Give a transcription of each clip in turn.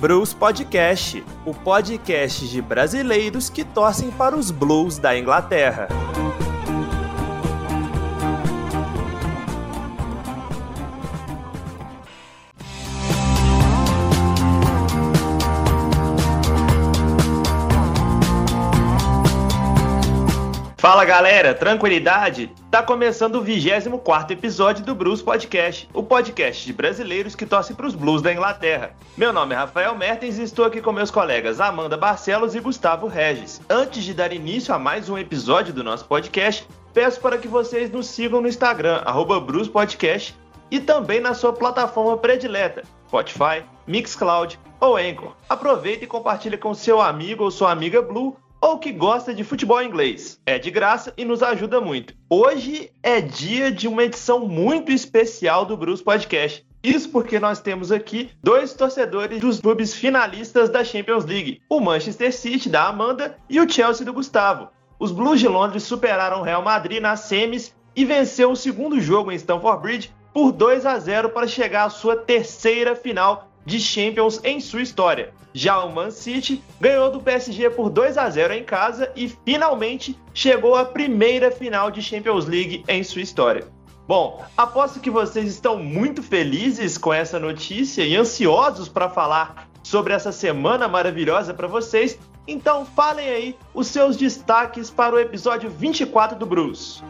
Blues Podcast, o podcast de brasileiros que torcem para os Blues da Inglaterra. Fala galera, tranquilidade? Tá começando o 24 episódio do Blues Podcast, o podcast de brasileiros que torcem para os Blues da Inglaterra. Meu nome é Rafael Mertens e estou aqui com meus colegas Amanda Barcelos e Gustavo Regis. Antes de dar início a mais um episódio do nosso podcast, peço para que vocês nos sigam no Instagram, Blues Podcast, e também na sua plataforma predileta, Spotify, Mixcloud ou Anchor. Aproveita e compartilhe com seu amigo ou sua amiga Blue ou que gosta de futebol inglês. É de graça e nos ajuda muito. Hoje é dia de uma edição muito especial do Bruce Podcast. Isso porque nós temos aqui dois torcedores dos clubes finalistas da Champions League: o Manchester City da Amanda e o Chelsea do Gustavo. Os Blues de Londres superaram o Real Madrid nas semis e venceu o segundo jogo em Stamford Bridge por 2 a 0 para chegar à sua terceira final de Champions em sua história. Já o Man City ganhou do PSG por 2 a 0 em casa e finalmente chegou à primeira final de Champions League em sua história. Bom, aposto que vocês estão muito felizes com essa notícia e ansiosos para falar sobre essa semana maravilhosa para vocês. Então falem aí os seus destaques para o episódio 24 do Bruce.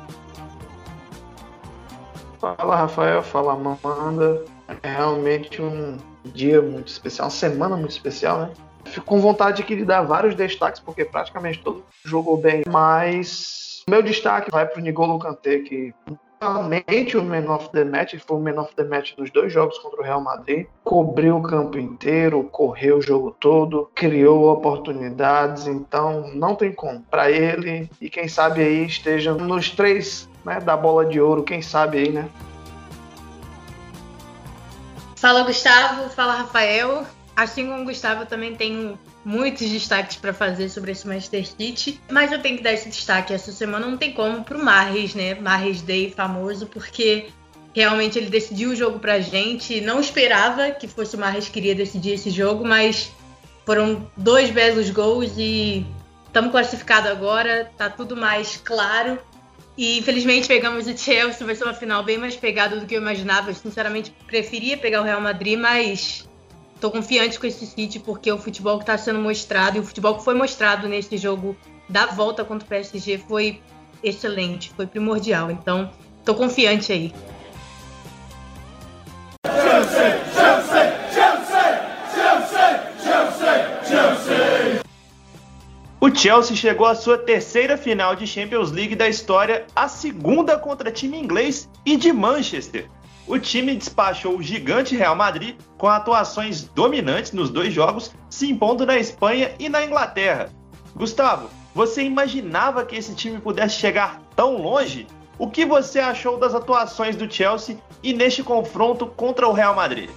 Fala Rafael, fala Amanda. É realmente um dia muito especial, uma semana muito especial, né? Fico com vontade aqui de dar vários destaques, porque praticamente todo jogou bem, mas meu destaque vai para o Nigolo Kanté, que realmente o Man of the Match, foi o Man of the Match dos dois jogos contra o Real Madrid, cobriu o campo inteiro, correu o jogo todo, criou oportunidades, então não tem como. Para ele, e quem sabe aí esteja nos três né, da bola de ouro, quem sabe aí, né? Fala Gustavo, fala Rafael. Assim como o Gustavo, eu também tenho muitos destaques para fazer sobre esse Manchester City, mas eu tenho que dar esse destaque essa semana, não tem como, pro Marres, né? Marres Day famoso, porque realmente ele decidiu o jogo pra gente. Não esperava que fosse o Marres que queria decidir esse jogo, mas foram dois belos gols e estamos classificados agora, tá tudo mais claro. E infelizmente pegamos o Chelsea, vai ser uma final bem mais pegada do que eu imaginava. Eu sinceramente preferia pegar o Real Madrid, mas estou confiante com esse City porque o futebol que está sendo mostrado e o futebol que foi mostrado nesse jogo da volta contra o PSG foi excelente, foi primordial. Então, estou confiante aí. O Chelsea chegou à sua terceira final de Champions League da história, a segunda contra time inglês e de Manchester. O time despachou o gigante Real Madrid com atuações dominantes nos dois jogos, se impondo na Espanha e na Inglaterra. Gustavo, você imaginava que esse time pudesse chegar tão longe? O que você achou das atuações do Chelsea e neste confronto contra o Real Madrid?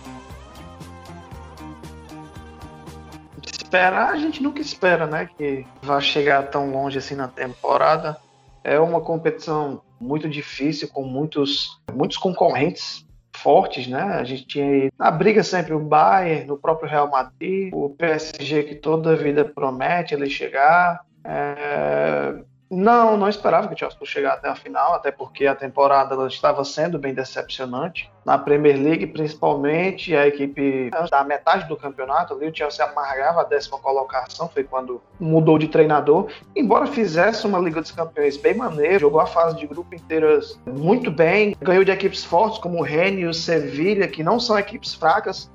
Esperar, a gente nunca espera, né? Que vá chegar tão longe assim na temporada. É uma competição muito difícil, com muitos, muitos concorrentes fortes, né? A gente tinha na briga sempre o Bayern, o próprio Real Madrid, o PSG que toda vida promete ele chegar. É... Não, não esperava que o Chelsea fosse chegar até a final, até porque a temporada estava sendo bem decepcionante. Na Premier League, principalmente, a equipe da metade do campeonato ali, o Chelsea amargava a décima colocação, foi quando mudou de treinador. Embora fizesse uma Liga dos Campeões bem maneira, jogou a fase de grupo inteiras muito bem, ganhou de equipes fortes como o Rennes e o Sevilha, que não são equipes fracas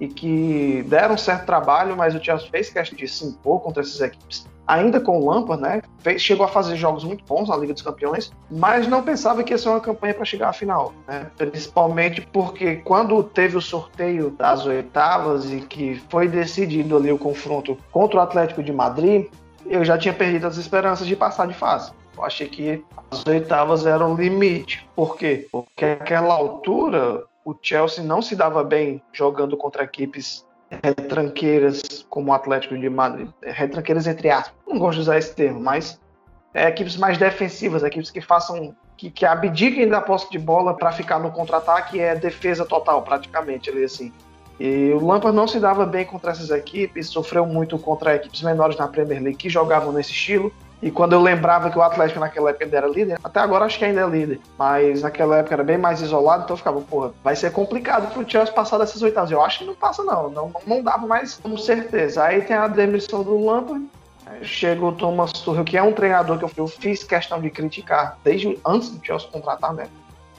e que deram certo trabalho, mas o Chelsea fez questão de se impor contra essas equipes ainda com o Lampard, né? Fez, chegou a fazer jogos muito bons na Liga dos Campeões, mas não pensava que ia ser uma campanha para chegar à final, né? Principalmente porque quando teve o sorteio das oitavas e que foi decidido ali o confronto contra o Atlético de Madrid, eu já tinha perdido as esperanças de passar de fase. Eu achei que as oitavas eram limite. Por quê? Porque naquela altura o Chelsea não se dava bem jogando contra equipes retranqueiras como o Atlético de Madrid. Retranqueiras entre aspas. Não gosto de usar esse termo, mas é, equipes mais defensivas, equipes que façam que, que abdiquem da posse de bola para ficar no contra-ataque é defesa total, praticamente, ali assim. E o Lampard não se dava bem contra essas equipes, sofreu muito contra equipes menores na Premier League que jogavam nesse estilo. E quando eu lembrava que o Atlético naquela época era líder, até agora acho que ainda é líder, mas naquela época era bem mais isolado, então eu ficava, porra, vai ser complicado pro Chelsea passar dessas oitavas. Eu acho que não passa, não, não, não dava mais com certeza. Aí tem a demissão do Lampard, chega o Thomas Tuchel, que é um treinador que eu fiz questão de criticar desde antes do Chelsea contratar, né?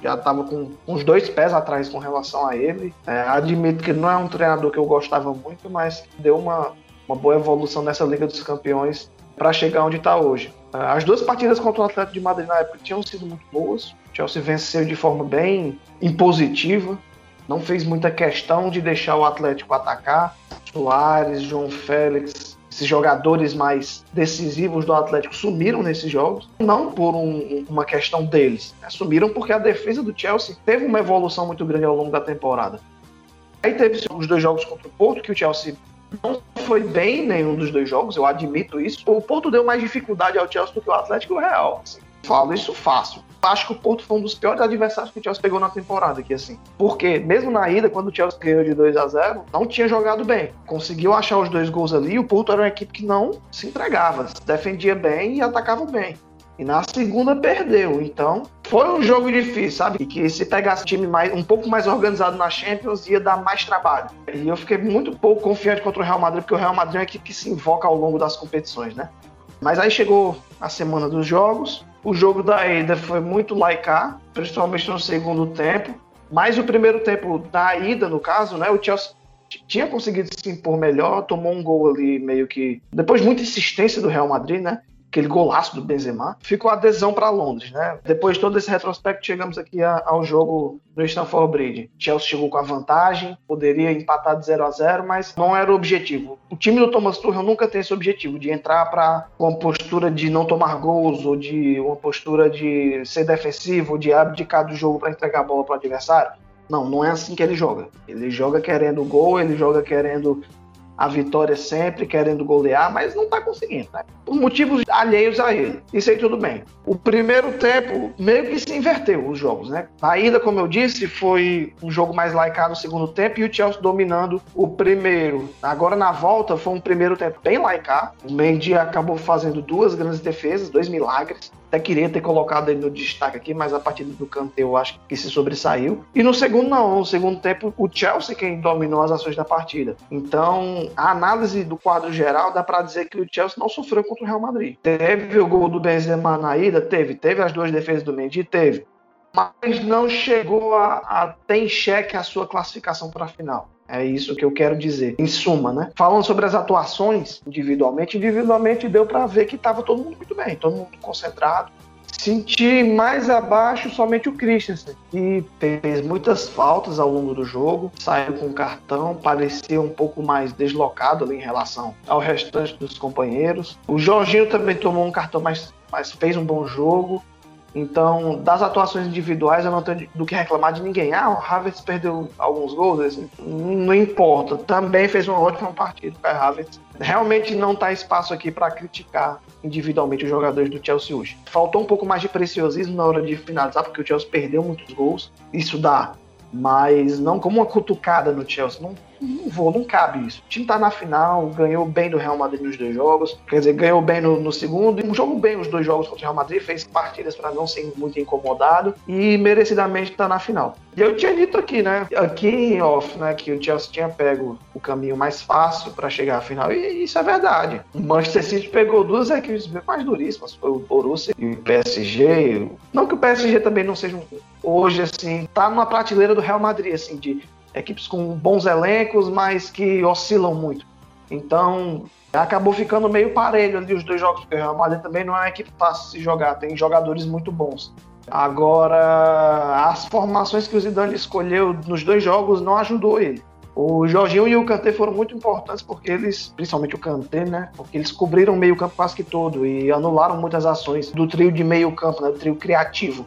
Já estava com uns dois pés atrás com relação a ele. É, admito que não é um treinador que eu gostava muito, mas deu uma, uma boa evolução nessa Liga dos Campeões para chegar onde está hoje. É, as duas partidas contra o Atlético de Madrid na época tinham sido muito boas. O Chelsea venceu de forma bem impositiva. Não fez muita questão de deixar o Atlético atacar. Soares, João Félix, esses jogadores mais decisivos do Atlético sumiram nesses jogos, não por um, uma questão deles, né? sumiram porque a defesa do Chelsea teve uma evolução muito grande ao longo da temporada. Aí teve os dois jogos contra o Porto, que o Chelsea não foi bem em nenhum dos dois jogos, eu admito isso. O Porto deu mais dificuldade ao Chelsea do que o Atlético e o Real. Assim. Falo isso fácil acho que o Porto foi um dos piores adversários que o Chelsea pegou na temporada aqui, assim. Porque, mesmo na ida, quando o Chelsea ganhou de 2 a 0 não tinha jogado bem. Conseguiu achar os dois gols ali, o Porto era uma equipe que não se entregava, se defendia bem e atacava bem. E na segunda perdeu. Então, foi um jogo difícil, sabe? Que se pegasse time mais, um pouco mais organizado na Champions, ia dar mais trabalho. E eu fiquei muito pouco confiante contra o Real Madrid, porque o Real Madrid é uma equipe que se invoca ao longo das competições, né? Mas aí chegou a semana dos jogos, o jogo da ida foi muito laicar, principalmente no segundo tempo. Mas o primeiro tempo da ida, no caso, né, o Chelsea tinha conseguido se impor melhor, tomou um gol ali meio que depois de muita insistência do Real Madrid, né? Aquele golaço do Benzema, ficou adesão para Londres, né? Depois de todo esse retrospecto, chegamos aqui a, ao jogo no Stamford Bridge. Chelsea chegou com a vantagem, poderia empatar de 0 a 0, mas não era o objetivo. O time do Thomas Tuchel nunca tem esse objetivo de entrar para uma postura de não tomar gols ou de uma postura de ser defensivo, de abdicar do jogo para entregar a bola para o adversário. Não, não é assim que ele joga. Ele joga querendo gol, ele joga querendo a vitória sempre, querendo golear, mas não está conseguindo, né? Por motivos alheios a ele. Isso aí tudo bem. O primeiro tempo meio que se inverteu os jogos, né? A ida, como eu disse, foi um jogo mais laicado no segundo tempo e o Chelsea dominando o primeiro. Agora na volta foi um primeiro tempo bem laicar. O Mendy acabou fazendo duas grandes defesas, dois milagres. Até queria ter colocado ele no destaque aqui, mas a partida do Kanté eu acho que se sobressaiu. E no segundo não, no segundo tempo o Chelsea quem dominou as ações da partida. Então, a análise do quadro geral dá para dizer que o Chelsea não sofreu contra o Real Madrid. Teve o gol do Benzema na ida, teve, teve as duas defesas do Mendy, teve. Mas não chegou a, a ter em xeque a sua classificação para a final. É isso que eu quero dizer. Em suma, né? Falando sobre as atuações individualmente, individualmente deu para ver que estava todo mundo muito bem, todo mundo concentrado. Senti mais abaixo somente o Christensen, que fez muitas faltas ao longo do jogo, saiu com cartão, parecia um pouco mais deslocado ali em relação ao restante dos companheiros. O Jorginho também tomou um cartão, mas, mas fez um bom jogo. Então, das atuações individuais, eu não tenho do que reclamar de ninguém. Ah, o Havertz perdeu alguns gols, assim, não importa. Também fez uma ótima partida o Havertz. Realmente não está espaço aqui para criticar individualmente os jogadores do Chelsea hoje. Faltou um pouco mais de preciosismo na hora de finalizar, porque o Chelsea perdeu muitos gols. Isso dá mas não como uma cutucada no Chelsea. Não, não vou, não cabe isso. O time tá na final, ganhou bem do Real Madrid nos dois jogos, quer dizer, ganhou bem no, no segundo, e jogou bem os dois jogos contra o Real Madrid, fez partidas para não ser muito incomodado e merecidamente tá na final. E eu tinha dito aqui, né, aqui em off, né, que o Chelsea tinha pego o caminho mais fácil para chegar à final, e isso é verdade. O Manchester City pegou duas equipes mais duríssimas, foi o Borussia e o PSG. Não que o PSG também não seja hoje assim, tá numa prateleira do Real Madrid, assim, de equipes com bons elencos, mas que oscilam muito. Então, acabou ficando meio parelho ali os dois jogos, porque o Real Madrid também não é uma equipe fácil de se jogar, tem jogadores muito bons. Agora, as formações que o Zidane escolheu nos dois jogos não ajudou ele. O Jorginho e o Kanté foram muito importantes porque eles, principalmente o Kanté, né? Porque eles cobriram o meio-campo quase que todo e anularam muitas ações do trio de meio-campo, né? Do trio criativo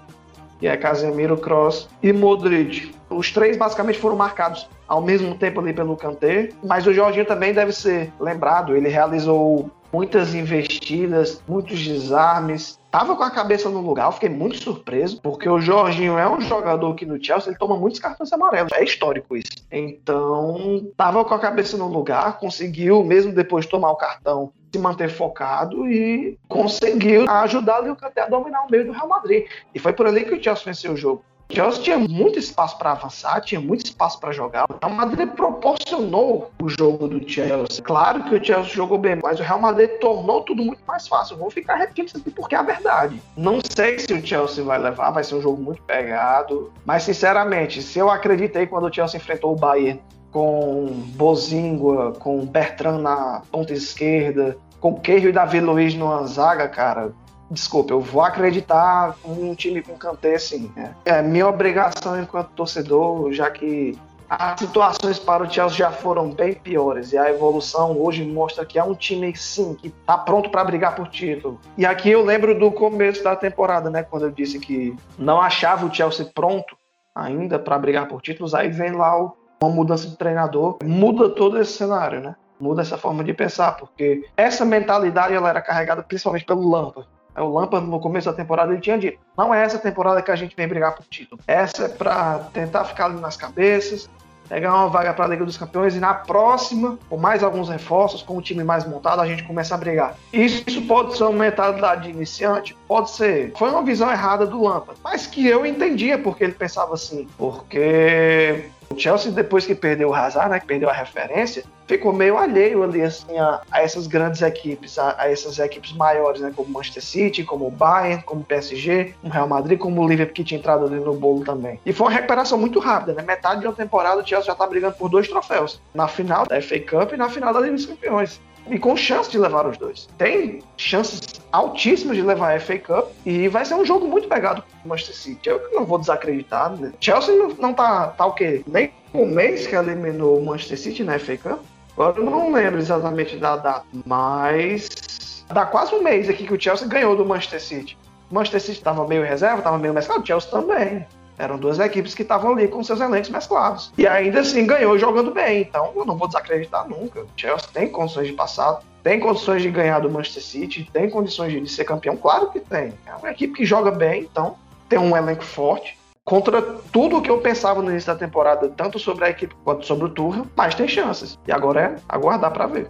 que é Casemiro, Cross e Modric. Os três basicamente foram marcados ao mesmo tempo ali pelo Kanté, mas o Jorginho também deve ser lembrado, ele realizou muitas investidas, muitos desarmes. Tava com a cabeça no lugar, eu fiquei muito surpreso, porque o Jorginho é um jogador que no Chelsea ele toma muitos cartões amarelos, é histórico isso. Então, tava com a cabeça no lugar, conseguiu, mesmo depois de tomar o cartão, se manter focado e conseguiu ajudar o Kanté a dominar o meio do Real Madrid. E foi por ali que o Chelsea venceu o jogo. O Chelsea tinha muito espaço para avançar, tinha muito espaço para jogar. O Real Madrid proporcionou o jogo do Chelsea. Claro que o Chelsea jogou bem, mas o Real Madrid tornou tudo muito mais fácil. Eu vou ficar repetindo isso aqui porque é a verdade. Não sei se o Chelsea vai levar, vai ser um jogo muito pegado. Mas, sinceramente, se eu acreditei quando o Chelsea enfrentou o Bayern com Bozingua, com Bertrand na ponta esquerda, com Queijo e Davi Luiz numa zaga, cara, desculpa, eu vou acreditar um time com Kanté, sim. Né? É minha obrigação enquanto torcedor, já que as situações para o Chelsea já foram bem piores e a evolução hoje mostra que é um time sim que está pronto para brigar por título. E aqui eu lembro do começo da temporada, né, quando eu disse que não achava o Chelsea pronto ainda para brigar por títulos, aí vem lá uma mudança de treinador, muda todo esse cenário, né? Muda essa forma de pensar, porque essa mentalidade ela era carregada principalmente pelo Lampard o Lampard, no começo da temporada, ele tinha dito: não é essa temporada que a gente vem brigar por título. Essa é para tentar ficar ali nas cabeças, pegar uma vaga para a Liga dos Campeões e na próxima, com mais alguns reforços, com o time mais montado, a gente começa a brigar. Isso, isso pode ser uma mentalidade de iniciante? Pode ser. Foi uma visão errada do Lampard, mas que eu entendia porque ele pensava assim. Porque o Chelsea, depois que perdeu o Hazard, né, que perdeu a referência, ficou meio alheio ali assim, a, a essas grandes equipes, a, a, essas equipes maiores, né, como Manchester City, como o Bayern, como o PSG, o Real Madrid, como o Liverpool que tinha entrado ali no bolo também. E foi uma recuperação muito rápida, né? Metade de uma temporada o Chelsea já tá brigando por dois troféus, na final da FA Cup e na final da Liga dos Campeões e com chance de levar os dois. Tem chances altíssimas de levar a FA Cup e vai ser um jogo muito pegado com o Manchester City. Eu não vou desacreditar. Né? Chelsea não, não tá, tá o quê? Nem um mês que eliminou o Manchester City na FA Cup. Agora eu não lembro exatamente da data, mas dá quase um mês aqui que o Chelsea ganhou do Manchester City. O Manchester City estava meio reserva, estava meio mesclado, o Chelsea também. Eram duas equipes que estavam ali com seus elencos mesclados. E ainda assim ganhou jogando bem. Então eu não vou desacreditar nunca. O Chelsea tem condições de passar, tem condições de ganhar do Manchester City, tem condições de ser campeão. Claro que tem. É uma equipe que joga bem, então tem um elenco forte. Contra tudo o que eu pensava no início da temporada, tanto sobre a equipe quanto sobre o Tuchel, mas tem chances. E agora é aguardar para ver.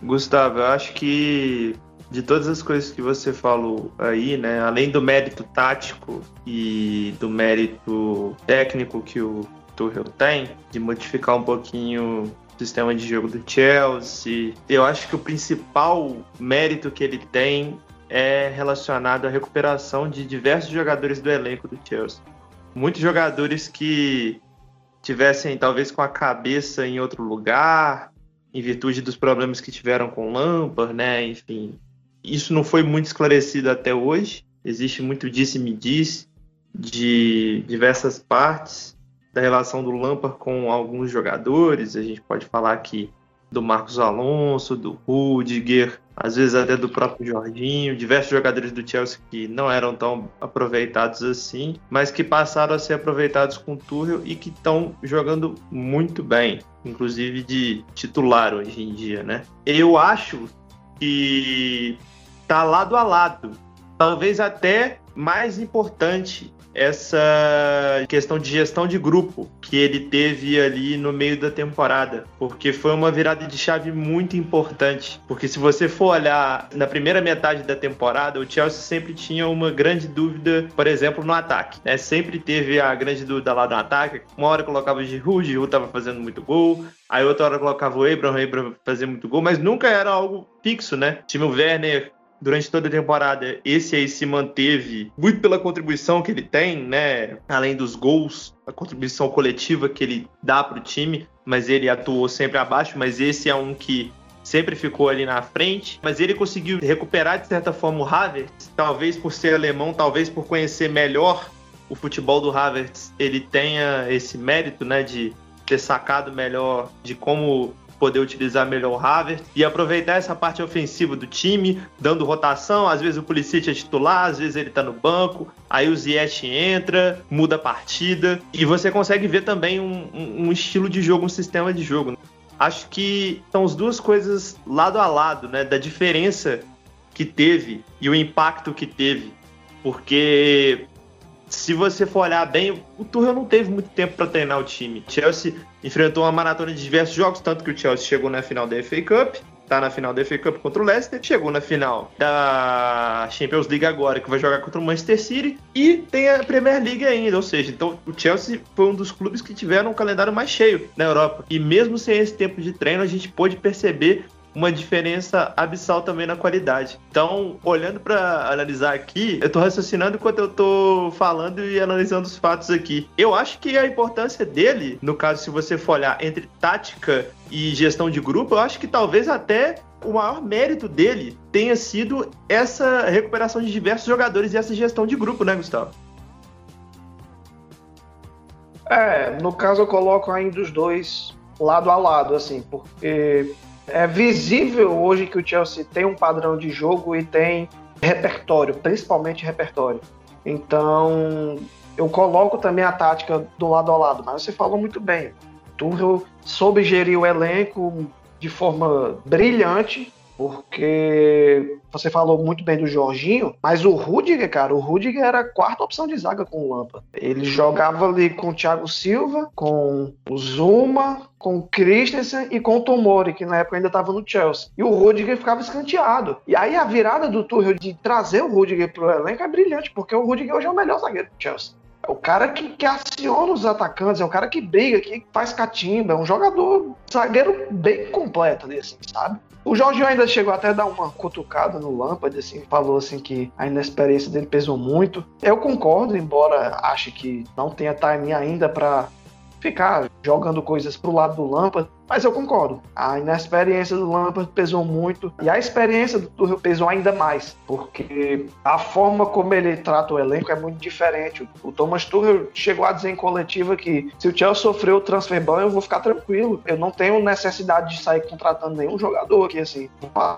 Gustavo, eu acho que de todas as coisas que você falou aí, né, além do mérito tático e do mérito técnico que o Tuchel tem, de modificar um pouquinho o sistema de jogo do Chelsea, eu acho que o principal mérito que ele tem é relacionado à recuperação de diversos jogadores do elenco do Chelsea. Muitos jogadores que tivessem talvez com a cabeça em outro lugar, em virtude dos problemas que tiveram com o Lampard, né? Enfim, isso não foi muito esclarecido até hoje. Existe muito disse-me-disse de diversas partes da relação do Lampard com alguns jogadores. A gente pode falar aqui do Marcos Alonso, do Rudiger, às vezes até do próprio Jorginho, diversos jogadores do Chelsea que não eram tão aproveitados assim, mas que passaram a ser aproveitados com o Tuchel e que estão jogando muito bem, inclusive de titular hoje em dia, né? Eu acho que tá lado a lado. Talvez até mais importante essa questão de gestão de grupo que ele teve ali no meio da temporada, porque foi uma virada de chave muito importante. Porque se você for olhar na primeira metade da temporada, o Chelsea sempre tinha uma grande dúvida, por exemplo, no ataque. Né? Sempre teve a grande dúvida lá no ataque. Uma hora colocava o Giroud, Giroud estava fazendo muito gol. Aí outra hora colocava o Abraham, o Abraham fazia muito gol, mas nunca era algo fixo, né? O time Werner durante toda a temporada, esse aí se manteve muito pela contribuição que ele tem, né? Além dos gols, a contribuição coletiva que ele dá para o time, mas ele atuou sempre abaixo. Mas esse é um que sempre ficou ali na frente, mas ele conseguiu recuperar de certa forma o Havertz, talvez por ser alemão, talvez por conhecer melhor o futebol do Havertz, ele tenha esse mérito, né, de ter sacado melhor de como poder utilizar melhor o Havertz e aproveitar essa parte ofensiva do time, dando rotação. Às vezes o Pulisic é titular, às vezes ele tá no banco, aí o Ziyech entra, muda a partida e você consegue ver também um, um, estilo de jogo, um sistema de jogo. acho que são as duas coisas lado a lado, né? Da diferença que teve e o impacto que teve. Porque se você for olhar bem, o Tuchel não teve muito tempo para treinar o time. Chelsea enfrentou uma maratona de diversos jogos, tanto que o Chelsea chegou na final da FA Cup, tá na final da FA Cup contra o Leicester, chegou na final da Champions League agora, que vai jogar contra o Manchester City, e tem a Premier League ainda, ou seja, então o Chelsea foi um dos clubes que tiveram um calendário mais cheio na Europa. E mesmo sem esse tempo de treino, a gente pôde perceber uma diferença abissal também na qualidade. Então, olhando para analisar aqui, eu estou raciocinando enquanto eu estou falando e analisando os fatos aqui. Eu acho que a importância dele, no caso, se você for olhar entre tática e gestão de grupo, eu acho que talvez até o maior mérito dele tenha sido essa recuperação de diversos jogadores e essa gestão de grupo, né, Gustavo? É, no caso eu coloco ainda os dois lado a lado, assim, porque é visível hoje que o Chelsea tem um padrão de jogo e tem repertório, principalmente repertório. Então, eu coloco também a tática do lado a lado, mas você falou muito bem. Tuchel soube gerir o elenco de forma brilhante porque você falou muito bem do Jorginho, mas o Rudiger, cara, o Rudiger era a quarta opção de zaga com o Lampa. Ele jogava ali com o Thiago Silva, com o Zuma, com o Christensen e com o Tomori, que na época ainda estava no Chelsea. E o Rudiger ficava escanteado. E aí a virada do Tuchel de trazer o Rudiger pro elenco é brilhante, porque o Rudiger hoje é o melhor zagueiro do Chelsea. É o cara que, que aciona os atacantes, é o cara que briga, que faz catimba, é um jogador zagueiro bem completo ali, assim, sabe? O Jorge ainda chegou até a dar uma cutucada no Lampard, assim, falou assim que a inexperiência dele pesou muito. Eu concordo, embora ache que não tenha time ainda para ficar jogando coisas pro lado do Lampard, mas eu concordo. A inexperiência do Lampard pesou muito e a experiência do Tuchel pesou ainda mais, porque a forma como ele trata o elenco é muito diferente. O Thomas Tuchel chegou a dizer em coletiva que se o Chelsea sofreu o transfer ban, eu vou ficar tranquilo. Eu não tenho necessidade de sair contratando nenhum jogador aqui, assim.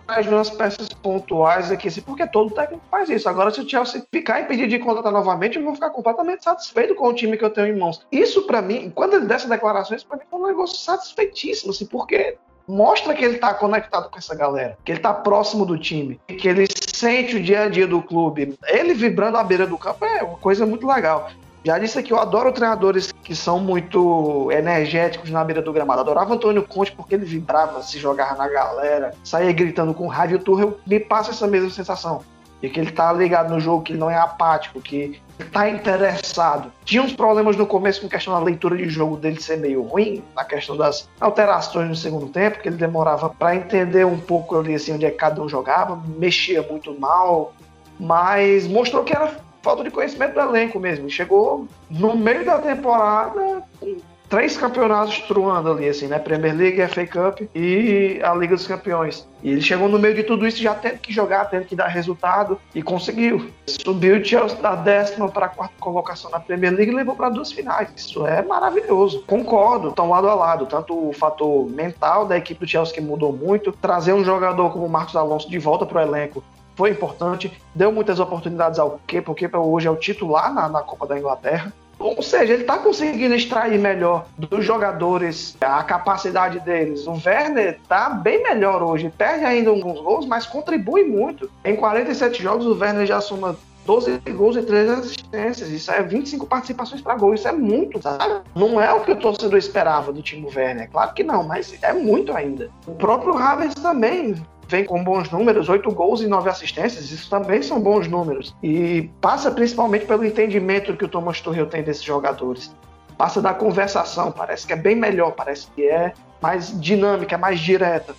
Mais umas peças pontuais aqui, assim, porque todo técnico faz isso. Agora, se o Chelsea ficar impedido de contratar novamente, eu vou ficar completamente satisfeito com o time que eu tenho em mãos. Isso, para mim, quando ele dessa declaração, isso pra mim foi um negócio satisfeitíssimo importantíssimo, assim, porque mostra que ele está conectado com essa galera, que ele está próximo do time, que ele sente o dia a dia do clube. Ele vibrando à beira do campo é uma coisa muito legal. Já disse que eu adoro treinadores que são muito energéticos na beira do gramado. Adorava Antônio Conte porque ele vibrava, se jogava na galera, saía gritando com raiva. E o Tuchel me passa essa mesma sensação. De que ele tá ligado no jogo, que ele não é apático, que tá interessado. Tinha uns problemas no começo com questão da leitura de jogo dele ser meio ruim, na questão das alterações no segundo tempo, que ele demorava para entender um pouco ali assim onde é que cada um jogava, mexia muito mal, mas mostrou que era falta de conhecimento do elenco mesmo. Chegou no meio da temporada com três campeonatos truando ali, assim, né? Premier League, FA Cup e a Liga dos Campeões. E ele chegou no meio de tudo isso já tendo que jogar, tendo que dar resultado e conseguiu. Subiu o Chelsea da décima para a quarta colocação na Premier League e levou para duas finais. Isso é maravilhoso. Concordo, estão lado a lado. Tanto o fator mental da equipe do Chelsea que mudou muito, trazer um jogador como o Marcos Alonso de volta para o elenco foi importante, deu muitas oportunidades ao Kepa, o hoje é o titular na, na Copa da Inglaterra. Ou seja, ele está conseguindo extrair melhor dos jogadores a capacidade deles. O Werner está bem melhor hoje. Perde ainda alguns gols, mas contribui muito. Em 47 jogos, o Werner já soma 12 gols e 3 assistências. Isso é 25 participações para gol. Isso é muito, sabe? Não é o que o torcedor esperava do time Werner. Claro que não, mas é muito ainda. O próprio Havertz também vem com bons números, oito gols e nove assistências, isso também são bons números. E passa principalmente pelo entendimento que o Thomas Tuchel tem desses jogadores. Passa da conversação, parece que é bem melhor, parece que é mais dinâmica, é mais direta.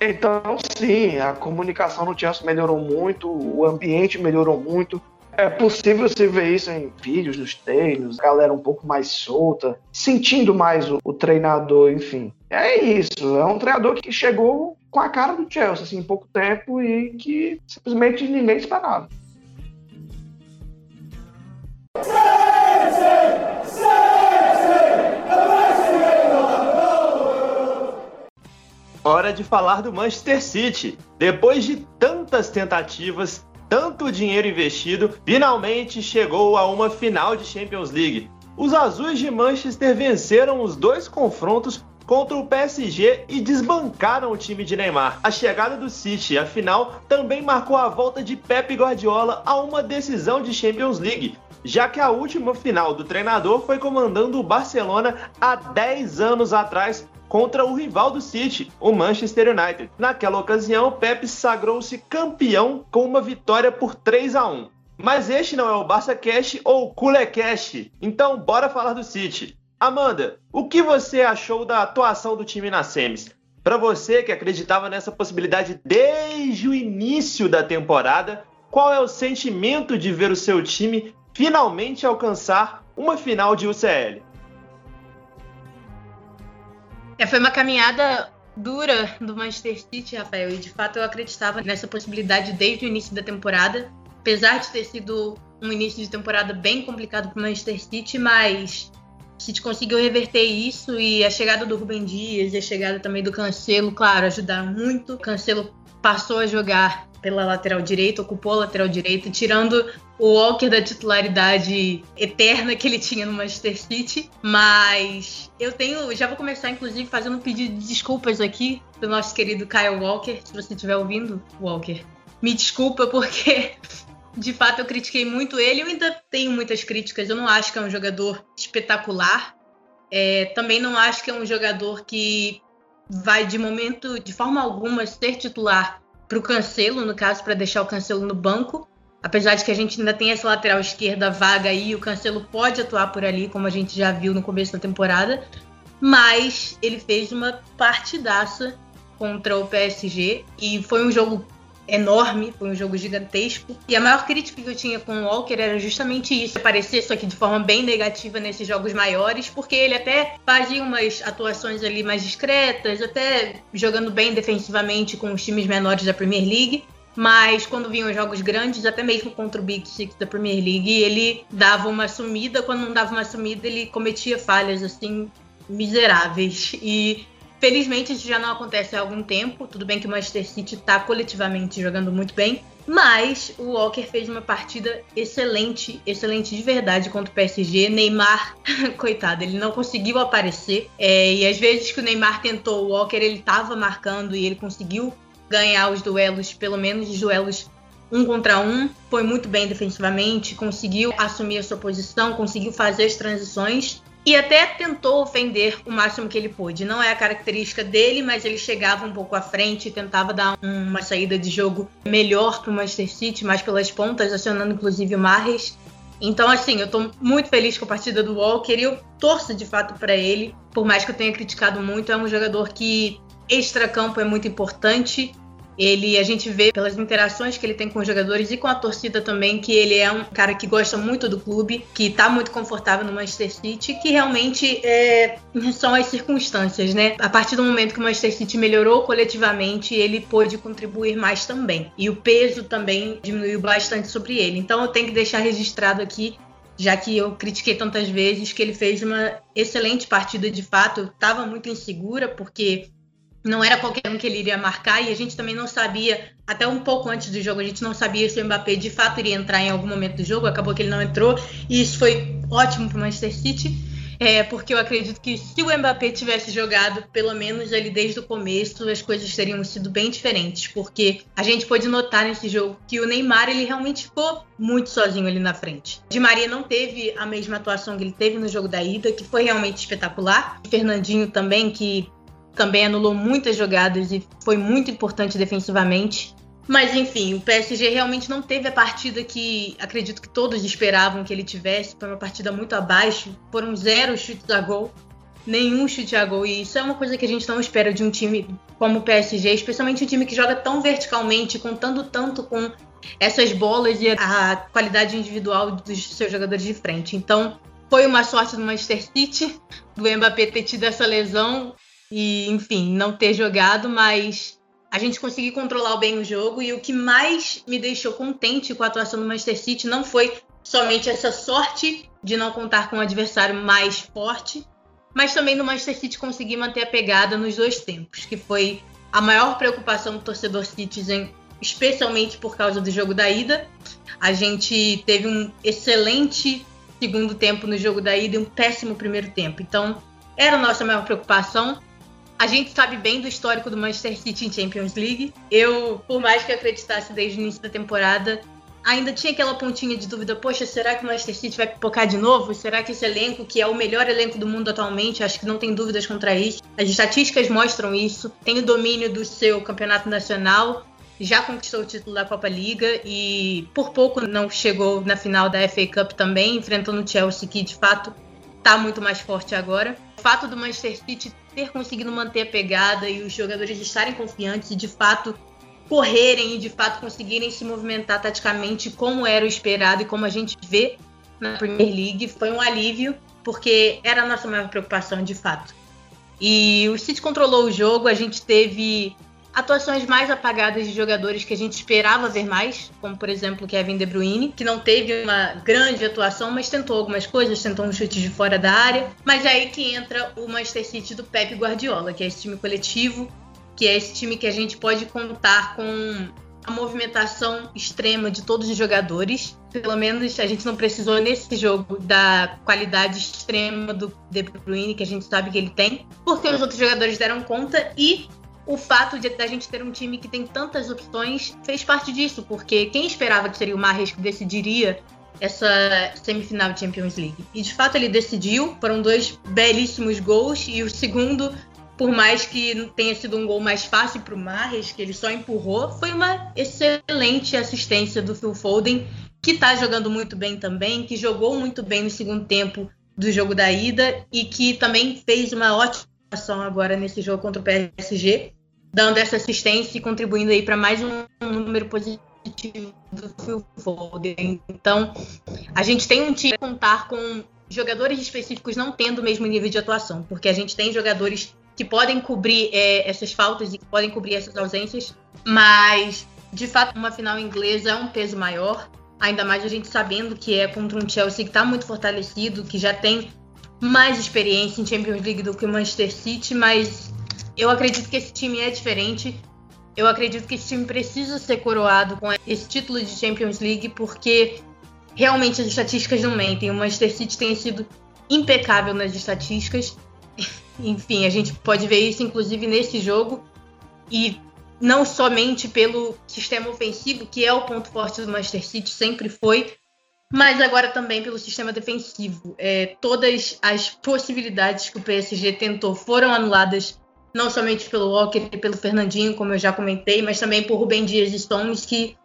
Então, sim, a comunicação no Chelsea melhorou muito, o ambiente melhorou muito. É possível se ver isso em vídeos, nos treinos, galera um pouco mais solta, sentindo mais o, o treinador, enfim. É isso, é um treinador que chegou com a cara do Chelsea, assim, em pouco tempo e que simplesmente ninguém esperava. Hora de falar do Manchester City. Depois de tantas tentativas, tanto dinheiro investido, finalmente chegou a uma final de Champions League. Os azuis de Manchester venceram os dois confrontos contra o PSG e desbancaram o time de Neymar. A chegada do City, afinal, também marcou a volta de Pep Guardiola a uma decisão de Champions League, já que a última final do treinador foi comandando o Barcelona há 10 anos atrás contra o rival do City, o Manchester United. Naquela ocasião, Pep sagrou-se campeão com uma vitória por 3 a 1. Mas este não é o Barça Cash ou Cule Cash, então bora falar do City. Amanda, o que você achou da atuação do time na semis? Para você que acreditava nessa possibilidade desde o início da temporada, qual é o sentimento de ver o seu time finalmente alcançar uma final de UCL? É, foi uma caminhada dura do Manchester City, Rafael, e de fato eu acreditava nessa possibilidade desde o início da temporada, apesar de ter sido um início de temporada bem complicado para o Manchester City, mas o City conseguiu reverter isso e a chegada do Rubem Dias e a chegada também do Cancelo, claro, ajudaram muito. O Cancelo passou a jogar pela lateral direita, ocupou a lateral direita, tirando o Walker da titularidade eterna que ele tinha no Manchester City. Mas eu tenho. Já vou começar, inclusive, fazendo um pedido de desculpas aqui do nosso querido Kyle Walker, se você estiver ouvindo, Walker. Me desculpa porque de fato eu critiquei muito ele. Eu ainda tenho muitas críticas. Eu não acho que é um jogador espetacular. É, também não acho que é um jogador que vai de momento, de forma alguma, ser titular para o Cancelo, no caso, para deixar o Cancelo no banco. Apesar de que a gente ainda tem essa lateral esquerda vaga aí, o Cancelo pode atuar por ali, como a gente já viu no começo da temporada. Mas ele fez uma partidaça contra o PSG e foi um jogo enorme, foi um jogo gigantesco. E a maior crítica que eu tinha com o Walker era justamente isso, aparecer só que de forma bem negativa nesses jogos maiores, porque ele até fazia umas atuações ali mais discretas, até jogando bem defensivamente com os times menores da Premier League. Mas quando vinham jogos grandes, até mesmo contra o Big Six da Premier League, ele dava uma sumida. Quando não dava uma sumida, ele cometia falhas assim miseráveis. E Felizmente isso já não acontece há algum tempo. Tudo bem que o Manchester City está coletivamente jogando muito bem, mas o Walker fez uma partida excelente, excelente de verdade contra o PSG. Neymar, coitado, ele não conseguiu aparecer. É, e às vezes que o Neymar tentou, o Walker ele estava marcando e ele conseguiu ganhar os duelos, pelo menos os duelos um contra um, foi muito bem defensivamente, conseguiu assumir a sua posição, conseguiu fazer as transições e até tentou ofender o máximo que ele pôde. Não é a característica dele, mas ele chegava um pouco à frente e tentava dar uma saída de jogo melhor para o Manchester City, mais pelas pontas, acionando inclusive o Marres. Então, assim, eu estou muito feliz com a partida do Walker e eu torço de fato para ele. Por mais que eu tenha criticado muito, é um jogador que extra-campo é muito importante ele, a gente vê pelas interações que ele tem com os jogadores e com a torcida também, que ele é um cara que gosta muito do clube, que tá muito confortável no Manchester City, que realmente é, são as circunstâncias, né? A partir do momento que o Manchester City melhorou coletivamente, ele pôde contribuir mais também. E o peso também diminuiu bastante sobre ele. Então eu tenho que deixar registrado aqui já que eu critiquei tantas vezes que ele fez uma excelente partida de fato. Estava muito insegura porque não era qualquer um que ele iria marcar e a gente também não sabia, até um pouco antes do jogo, a gente não sabia se o Mbappé de fato iria entrar em algum momento do jogo, acabou que ele não entrou e isso foi ótimo para o Manchester City, é, porque eu acredito que se o Mbappé tivesse jogado, pelo menos ali desde o começo, as coisas teriam sido bem diferentes, porque a gente pôde notar nesse jogo que o Neymar ele realmente ficou muito sozinho ali na frente. Di Maria não teve a mesma atuação que ele teve no jogo da ida, que foi realmente espetacular. Fernandinho também, que também anulou muitas jogadas e foi muito importante defensivamente. Mas enfim, o PSG realmente não teve a partida que acredito que todos esperavam que ele tivesse. Foi uma partida muito abaixo. Foram zero chutes a gol, nenhum chute a gol. E isso é uma coisa que a gente não espera de um time como o PSG, especialmente um time que joga tão verticalmente, contando tanto com essas bolas e a qualidade individual dos seus jogadores de frente. Então, foi uma sorte do Manchester City, do Mbappé ter tido essa lesão e, enfim, não ter jogado, mas a gente conseguiu controlar bem o jogo. E o que mais me deixou contente com a atuação do Manchester City não foi somente essa sorte de não contar com um adversário mais forte, mas também no Manchester City conseguir manter a pegada nos dois tempos, que foi a maior preocupação do torcedor Citizen, especialmente por causa do jogo da ida. A gente teve um excelente segundo tempo no jogo da ida e um péssimo primeiro tempo. Então, era a nossa maior preocupação A gente sabe bem do histórico do Manchester City em Champions League. Eu, por mais que acreditasse desde o início da temporada, ainda tinha aquela pontinha de dúvida: poxa, será que o Manchester City vai pipocar de novo? Será que esse elenco, que é o melhor elenco do mundo atualmente, acho que não tem dúvidas contra isso. As estatísticas mostram isso. Tem o domínio do seu campeonato nacional, já conquistou o título da Copa Liga e por pouco não chegou na final da FA Cup também, enfrentando o Chelsea, que de fato está muito mais forte agora. O fato do Manchester City ter conseguido manter a pegada e os jogadores estarem confiantes e de fato correrem e de fato conseguirem se movimentar taticamente como era o esperado e como a gente vê na Premier League foi um alívio, porque era a nossa maior preocupação de fato. E o City controlou o jogo, a gente teve atuações mais apagadas de jogadores que a gente esperava ver mais, como por exemplo Kevin De Bruyne, que não teve uma grande atuação, mas tentou algumas coisas, tentou um chute de fora da área. Mas é aí que entra o Manchester City do Pep Guardiola, que é esse time coletivo, que é esse time que a gente pode contar com a movimentação extrema de todos os jogadores. Pelo menos a gente não precisou nesse jogo da qualidade extrema do De Bruyne, que a gente sabe que ele tem, porque os outros jogadores deram conta e o fato de a gente ter um time que tem tantas opções fez parte disso, porque quem esperava que seria o Mahrez que decidiria essa semifinal de Champions League? E de fato ele decidiu, foram dois belíssimos gols e o segundo, por mais que tenha sido um gol mais fácil para o Mahrez, que ele só empurrou, foi uma excelente assistência do Phil Foden, que está jogando muito bem também, que jogou muito bem no segundo tempo do jogo da ida e que também fez uma ótima ação agora nesse jogo contra o PSG dando essa assistência e contribuindo aí para mais um número positivo do Phil Foden. Então, a gente tem um time a contar com jogadores específicos não tendo o mesmo nível de atuação, porque a gente tem jogadores que podem cobrir é, essas faltas e que podem cobrir essas ausências, mas de fato uma final inglesa é um peso maior, ainda mais a gente sabendo que é contra um Chelsea que está muito fortalecido, que já tem mais experiência em Champions League do que o Manchester City, mas eu acredito que esse time é diferente. Eu acredito que esse time precisa ser coroado com esse título de Champions League, porque realmente as estatísticas não mentem. O Manchester City tem sido impecável nas estatísticas. Enfim, a gente pode ver isso inclusive nesse jogo. E não somente pelo sistema ofensivo, que é o ponto forte do Manchester City, sempre foi, mas agora também pelo sistema defensivo. É, todas as possibilidades que o PSG tentou foram anuladas não somente pelo Walker e pelo Fernandinho, como eu já comentei, mas também por Rubem Dias e Stones, que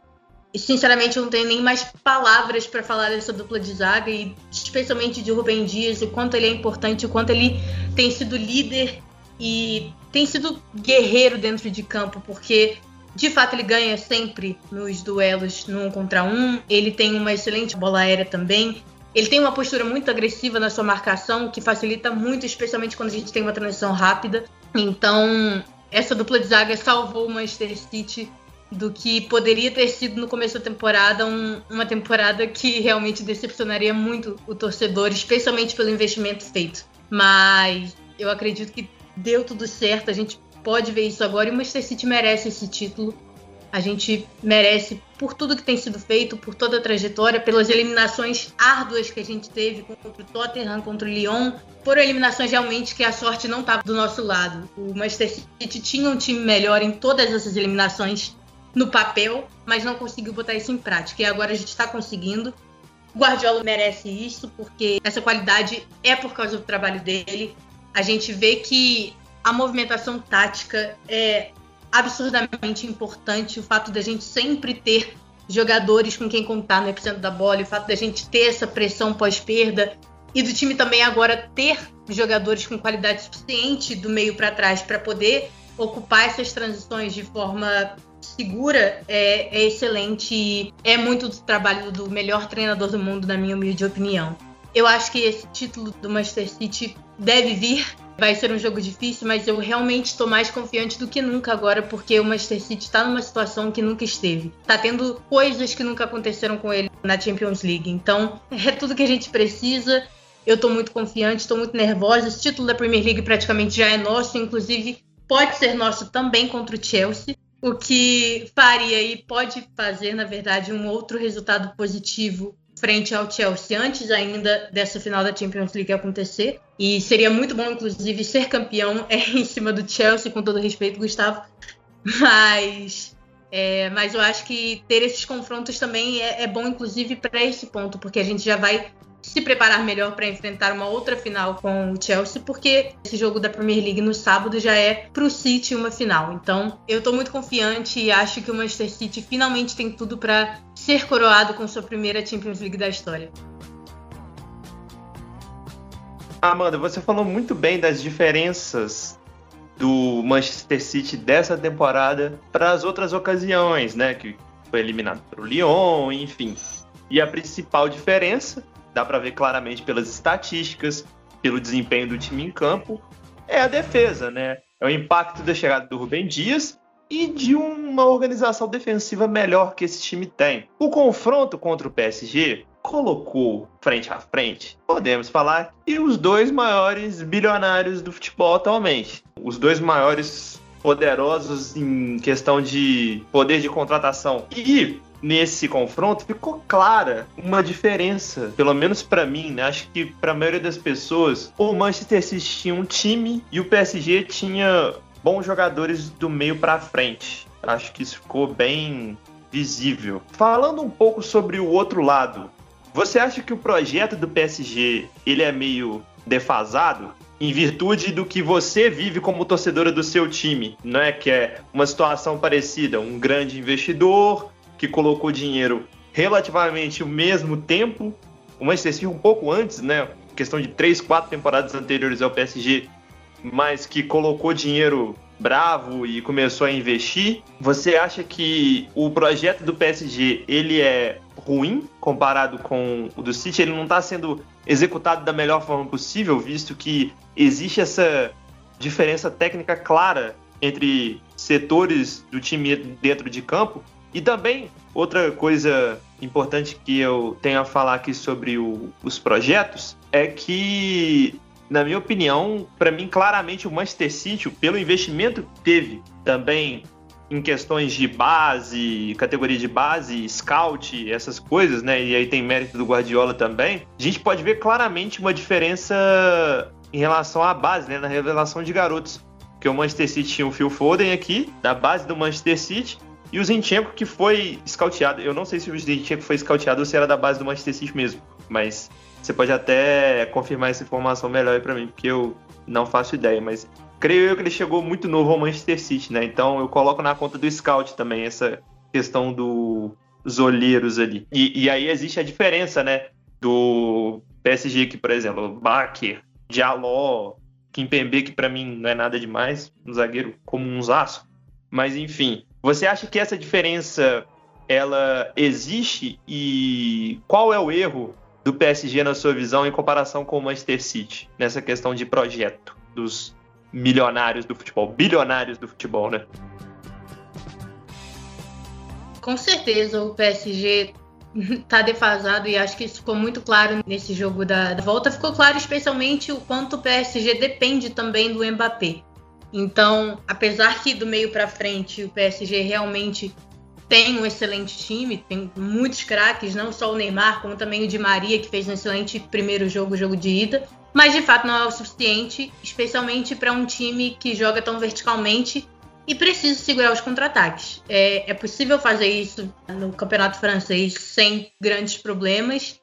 sinceramente eu não tenho nem mais palavras para falar dessa dupla de zaga e especialmente de Rubem Dias, o quanto ele é importante, o quanto ele tem sido líder e tem sido guerreiro dentro de campo, porque de fato ele ganha sempre nos duelos no um contra um, ele tem uma excelente bola aérea também, ele tem uma postura muito agressiva na sua marcação, que facilita muito, especialmente quando a gente tem uma transição rápida. Então, essa dupla de zaga salvou o Manchester City do que poderia ter sido no começo da temporada, um, uma temporada que realmente decepcionaria muito o torcedor, especialmente pelo investimento feito. Mas eu acredito que deu tudo certo, a gente pode ver isso agora e o Manchester City merece esse título. A gente merece por tudo que tem sido feito, por toda a trajetória, pelas eliminações árduas que a gente teve contra o Tottenham, contra o Lyon. Foram eliminações realmente que a sorte não estava do nosso lado. O Manchester City tinha um time melhor em todas essas eliminações no papel, mas não conseguiu botar isso em prática. E agora a gente está conseguindo. O Guardiola merece isso, porque essa qualidade é por causa do trabalho dele. A gente vê que a movimentação tática é absurdamente importante o fato da gente sempre ter jogadores com quem contar no epicentro da bola, o fato da gente ter essa pressão pós-perda e do time também agora ter jogadores com qualidade suficiente do meio para trás para poder ocupar essas transições de forma segura é, é excelente e é muito do trabalho do melhor treinador do mundo, na minha humilde opinião. Eu acho que esse título do Manchester City deve vir Vai ser um jogo difícil, mas eu realmente estou mais confiante do que nunca agora, porque o Manchester City está numa situação que nunca esteve. Está tendo coisas que nunca aconteceram com ele na Champions League. Então, é tudo que a gente precisa. Eu estou muito confiante, estou muito nervosa. Esse título da Premier League praticamente já é nosso, inclusive pode ser nosso também contra o Chelsea. O que faria e pode fazer, na verdade, um outro resultado positivo frente ao Chelsea antes ainda dessa final da Champions League acontecer. E seria muito bom, inclusive, ser campeão é, em cima do Chelsea, com todo respeito, Gustavo. Mas, é, mas eu acho que ter esses confrontos também é, é bom, inclusive, para esse ponto, porque a gente já vai se preparar melhor para enfrentar uma outra final com o Chelsea, porque esse jogo da Premier League no sábado já é para o City uma final. Então, eu estou muito confiante e acho que o Manchester City finalmente tem tudo para ser coroado com sua primeira Champions League da história. Amanda, você falou muito bem das diferenças do Manchester City dessa temporada para as outras ocasiões, né? Que foi eliminado pelo Lyon, enfim. E a principal diferença dá para ver claramente pelas estatísticas, pelo desempenho do time em campo, é a defesa, né? É o impacto da chegada do Rubem Dias e de uma organização defensiva melhor que esse time tem. O confronto contra o PSG colocou frente a frente, podemos falar, e os dois maiores bilionários do futebol atualmente. Os dois maiores poderosos em questão de poder de contratação. E nesse confronto ficou clara uma diferença, pelo menos para mim, né? Acho que para a maioria das pessoas, o Manchester City tinha um time e o PSG tinha bons jogadores do meio para frente. Acho que isso ficou bem visível. Falando um pouco sobre o outro lado, você acha que o projeto do PSG ele é meio defasado? em virtude do que você vive como torcedora do seu time, é Que é uma situação parecida, um grande investidor que colocou dinheiro relativamente o mesmo tempo, o Manchester City um pouco antes, né? Questão de três, quatro temporadas anteriores ao PSG, mas que colocou dinheiro bravo e começou a investir. Você acha que o projeto do PSG ele é ruim comparado com o do City? Ele não está sendo executado da melhor forma possível, visto que existe essa diferença técnica clara entre setores do time dentro de campo e também, outra coisa importante que eu tenho a falar aqui sobre o, os projetos é que, na minha opinião, para mim, claramente o Manchester City, pelo investimento que teve também em questões de base, categoria de base, scout, essas coisas, né? E aí tem mérito do Guardiola também. A gente pode ver claramente uma diferença em relação à base, né? Na revelação de garotos. Porque o Manchester City tinha o Phil Foden aqui, da base do Manchester City, e o Zinchenko que foi scouteado, eu não sei se o Zinchenko foi scouteado ou se era da base do Manchester City mesmo, mas você pode até confirmar essa informação melhor aí pra mim, porque eu não faço ideia, mas creio eu que ele chegou muito novo ao Manchester City, né? Então eu coloco na conta do scout também essa questão dos olheiros ali. E, e aí existe a diferença, né? Do PSG que, por exemplo, Baker, Diallo, Kimpembe, que para mim não é nada demais, um zagueiro como um zaço. Mas enfim, você acha que essa diferença ela existe e qual é o erro do PSG na sua visão em comparação com o Manchester City nessa questão de projeto dos milionários do futebol, bilionários do futebol, né? Com certeza o PSG tá defasado e acho que isso ficou muito claro nesse jogo da, da volta. Ficou claro especialmente o quanto o PSG depende também do Mbappé. Então, apesar que do meio para frente o PSG realmente tem um excelente time, tem muitos craques, não só o Neymar, como também o Di Maria, que fez um excelente primeiro jogo, jogo de ida, mas de fato não é o suficiente, especialmente para um time que joga tão verticalmente e precisa segurar os contra-ataques. É, é possível fazer isso no campeonato francês sem grandes problemas,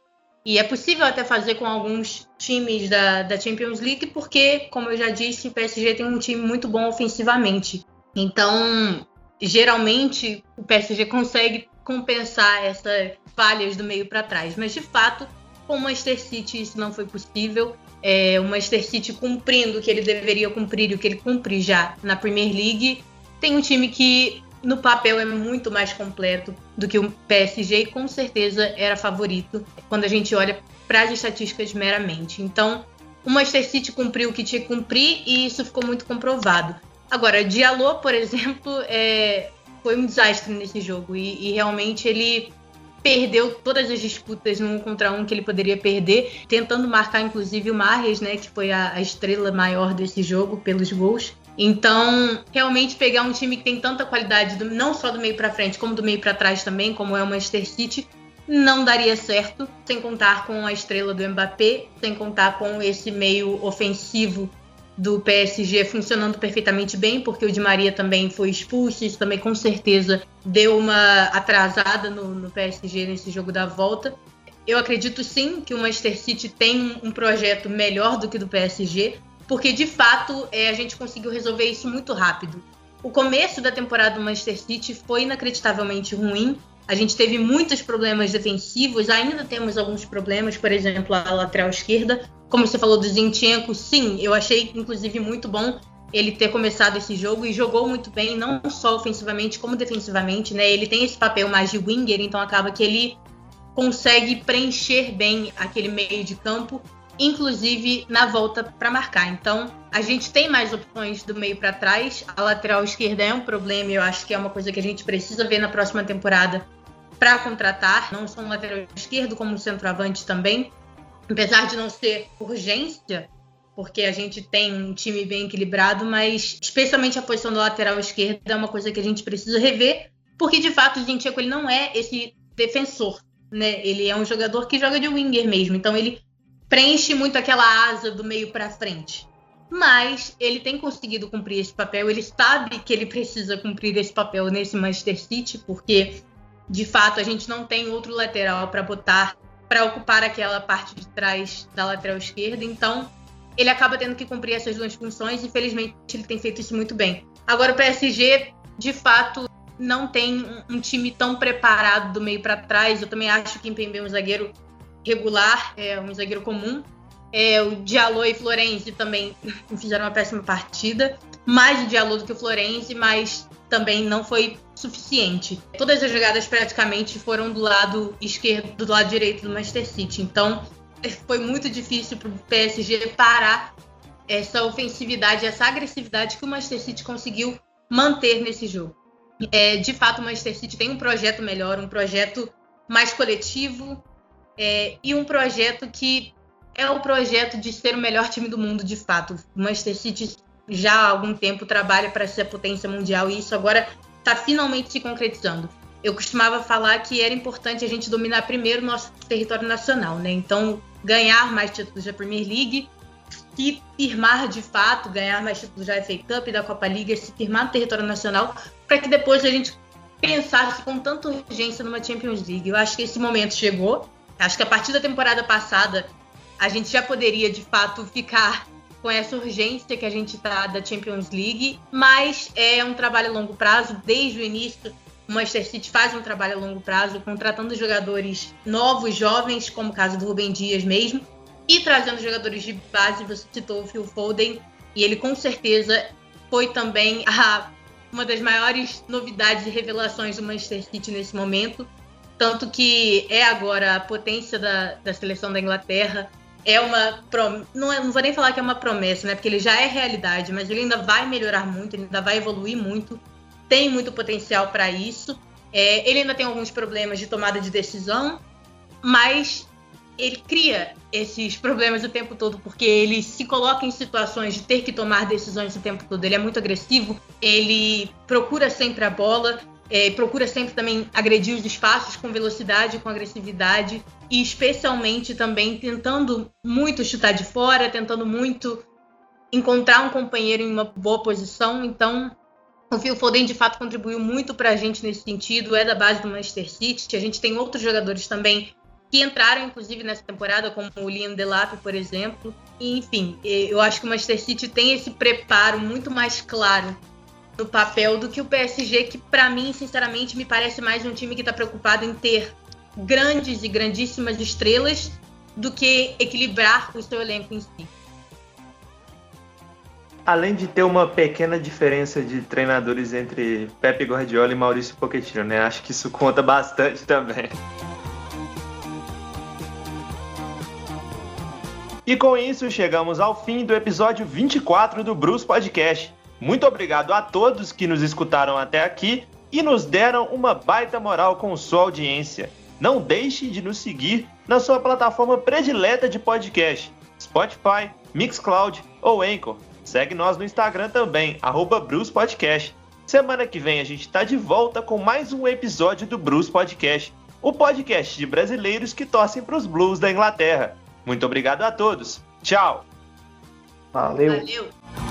e é possível até fazer com alguns times da, da Champions League, porque, como eu já disse, o PSG tem um time muito bom ofensivamente. Então, geralmente, o PSG consegue compensar essas falhas do meio para trás. Mas, de fato, com o Manchester City isso não foi possível. É, o Manchester City cumprindo o que ele deveria cumprir e o que ele cumpre já na Premier League, tem um time que no papel é muito mais completo do que o PSG e com certeza era favorito quando a gente olha para as estatísticas meramente. Então, o Manchester City cumpriu o que tinha que cumprir e isso ficou muito comprovado. Agora, Diallo, por exemplo, é, foi um desastre nesse jogo e, e realmente ele perdeu todas as disputas no contra um que ele poderia perder, tentando marcar inclusive o Marres, né, que foi a, a estrela maior desse jogo pelos gols. Então, realmente pegar um time que tem tanta qualidade, do, não só do meio para frente, como do meio para trás também, como é o Manchester City, não daria certo sem contar com a estrela do Mbappé, sem contar com esse meio ofensivo do PSG funcionando perfeitamente bem, porque o Di Maria também foi expulso, isso também com certeza deu uma atrasada no, no PSG nesse jogo da volta. Eu acredito sim que o Manchester City tem um projeto melhor do que do PSG, porque de fato é, a gente conseguiu resolver isso muito rápido. O começo da temporada do Manchester City foi inacreditavelmente ruim, a gente teve muitos problemas defensivos, ainda temos alguns problemas, por exemplo, a lateral esquerda. Como você falou do Zinchenko, sim, eu achei inclusive muito bom ele ter começado esse jogo e jogou muito bem, não só ofensivamente como defensivamente, né? Ele tem esse papel mais de winger, então acaba que ele consegue preencher bem aquele meio de campo, inclusive na volta para marcar. Então, a gente tem mais opções do meio para trás. A lateral esquerda é um problema, eu acho que é uma coisa que a gente precisa ver na próxima temporada para contratar, não só um lateral esquerdo, como um centroavante também. Apesar de não ser urgência, porque a gente tem um time bem equilibrado, mas especialmente a posição do lateral esquerdo é uma coisa que a gente precisa rever, porque de fato o Zinchenko ele não é esse defensor, né? Ele é um jogador que joga de winger mesmo, então ele preenche muito aquela asa do meio para frente. Mas ele tem conseguido cumprir esse papel, ele sabe que ele precisa cumprir esse papel nesse Manchester City, porque de fato a gente não tem outro lateral para botar para ocupar aquela parte de trás da lateral esquerda, então ele acaba tendo que cumprir essas duas funções e felizmente ele tem feito isso muito bem. Agora o PSG, de fato, não tem um time tão preparado do meio para trás. Eu também acho que Impembe é um zagueiro regular, é um zagueiro comum. É, o Diallo e Florenzi também fizeram uma péssima partida, mais o Diallo do que o Florenzi, mas também não foi suficiente. Todas as jogadas praticamente foram do lado esquerdo, do lado direito do Manchester City. Então, foi muito difícil para o PSG parar essa ofensividade, essa agressividade que o Manchester City conseguiu manter nesse jogo. É, de fato, o Manchester City tem um projeto melhor, um projeto mais coletivo é, e um projeto que é o projeto de ser o melhor time do mundo, de fato. O Manchester City já há algum tempo trabalha para ser a potência mundial e isso agora está finalmente se concretizando. Eu costumava falar que era importante a gente dominar primeiro nosso território nacional, né? Então, ganhar mais títulos da Premier League, se firmar de fato, ganhar mais títulos da FA Cup e da Copa Liga, se firmar no território nacional, para que depois a gente pensasse com tanta urgência numa Champions League. Eu acho que esse momento chegou. Acho que a partir da temporada passada a gente já poderia de fato ficar com essa urgência que a gente está da Champions League, mas é um trabalho a longo prazo. Desde o início, o Manchester City faz um trabalho a longo prazo, contratando jogadores novos, jovens, como o caso do Rubem Dias mesmo, e trazendo jogadores de base. Você citou o Phil Foden, e ele com certeza foi também a, uma das maiores novidades e revelações do Manchester City nesse momento. Tanto que é agora a potência da, da seleção da Inglaterra, é uma. Não, é, não vou nem falar que é uma promessa, né? Porque ele já é realidade, mas ele ainda vai melhorar muito, ele ainda vai evoluir muito, tem muito potencial para isso. É, ele ainda tem alguns problemas de tomada de decisão, mas ele cria esses problemas o tempo todo, porque ele se coloca em situações de ter que tomar decisões o tempo todo. Ele é muito agressivo, ele procura sempre a bola, é, procura sempre também agredir os espaços com velocidade, com agressividade e especialmente também tentando muito chutar de fora, tentando muito encontrar um companheiro em uma boa posição. Então, o Phil Foden de fato contribuiu muito para a gente nesse sentido, é da base do Manchester City. A gente tem outros jogadores também que entraram, inclusive, nessa temporada, como o Liam Delap, por exemplo. E, enfim, eu acho que o Manchester City tem esse preparo muito mais claro no papel do que o PSG, que para mim, sinceramente, me parece mais um time que está preocupado em ter grandes e grandíssimas estrelas do que equilibrar o seu elenco em si. Além de ter uma pequena diferença de treinadores entre Pepe Guardiola e Maurício Pochettino, né? Acho que isso conta bastante também. E com isso chegamos ao fim do episódio 24 do Bruce Podcast. Muito obrigado a todos que nos escutaram até aqui e nos deram uma baita moral com sua audiência. Não deixe de nos seguir na sua plataforma predileta de podcast, Spotify, Mixcloud ou Anchor. Segue nós no Instagram também, arroba Bruce Podcast. Semana que vem a gente está de volta com mais um episódio do Bruce Podcast. o podcast de brasileiros que torcem para os Blues da Inglaterra. Muito obrigado a todos. Tchau. Valeu. Valeu.